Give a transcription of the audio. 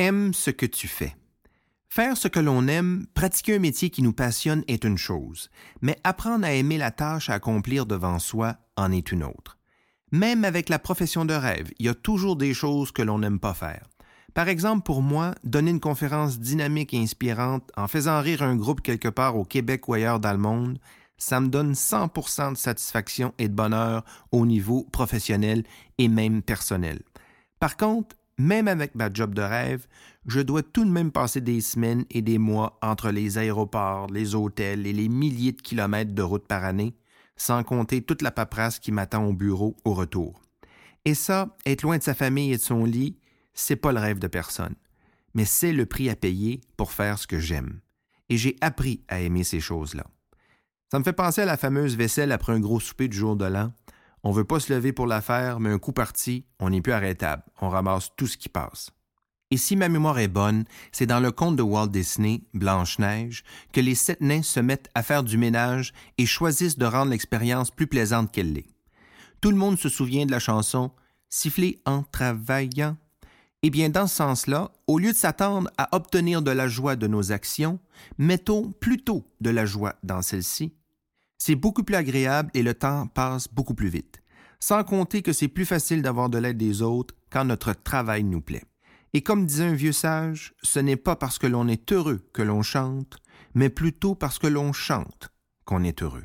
Aime ce que tu fais. Faire ce que l'on aime, pratiquer un métier qui nous passionne est une chose, mais apprendre à aimer la tâche à accomplir devant soi en est une autre. Même avec la profession de rêve, il y a toujours des choses que l'on n'aime pas faire. Par exemple, pour moi, donner une conférence dynamique et inspirante en faisant rire un groupe quelque part au Québec ou ailleurs dans le monde, ça me donne 100% de satisfaction et de bonheur au niveau professionnel et même personnel. Par contre, même avec ma job de rêve, je dois tout de même passer des semaines et des mois entre les aéroports, les hôtels et les milliers de kilomètres de route par année, sans compter toute la paperasse qui m'attend au bureau au retour. Et ça, être loin de sa famille et de son lit, c'est pas le rêve de personne. Mais c'est le prix à payer pour faire ce que j'aime. Et j'ai appris à aimer ces choses-là. Ça me fait penser à la fameuse vaisselle après un gros souper du jour de l'an. On veut pas se lever pour la faire, mais un coup parti, on n'est plus arrêtable. On ramasse tout ce qui passe. Et si ma mémoire est bonne, c'est dans le conte de Walt Disney, Blanche-Neige, que les sept nains se mettent à faire du ménage et choisissent de rendre l'expérience plus plaisante qu'elle l'est. Tout le monde se souvient de la chanson Siffler en travaillant. Eh bien, dans ce sens-là, au lieu de s'attendre à obtenir de la joie de nos actions, mettons plutôt de la joie dans celle-ci. C'est beaucoup plus agréable et le temps passe beaucoup plus vite. Sans compter que c'est plus facile d'avoir de l'aide des autres quand notre travail nous plaît. Et comme disait un vieux sage, ce n'est pas parce que l'on est heureux que l'on chante, mais plutôt parce que l'on chante qu'on est heureux.